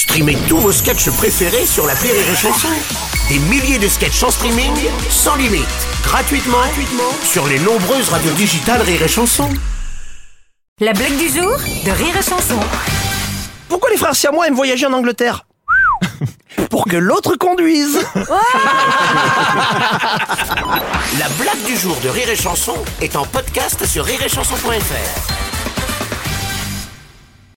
Streamez tous vos sketchs préférés sur la Rire et Chanson. Des milliers de sketchs en streaming, sans limite, gratuitement, sur les nombreuses radios digitales Rire et Chanson. La blague du jour de Rire et Chanson. Pourquoi les frères siamois aiment voyager en Angleterre Pour que l'autre conduise La blague du jour de Rire et Chanson est en podcast sur rireetchanson.fr.